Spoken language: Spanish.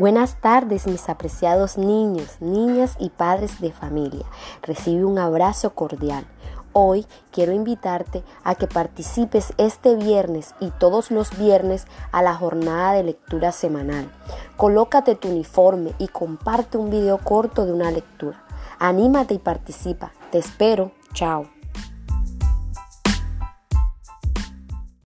Buenas tardes mis apreciados niños, niñas y padres de familia. Recibe un abrazo cordial. Hoy quiero invitarte a que participes este viernes y todos los viernes a la jornada de lectura semanal. Colócate tu uniforme y comparte un video corto de una lectura. Anímate y participa. Te espero. Chao.